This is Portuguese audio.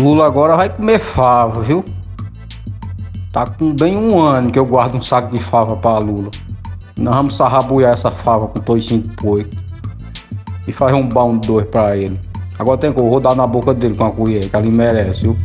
Lula agora vai comer fava, viu? Tá com bem um ano que eu guardo um saco de fava pra Lula. Nós vamos sarrabuiar essa fava com toicinho de porco. E fazer um baú de dois pra ele. Agora tem que eu vou dar na boca dele com a colher, que ele merece, viu?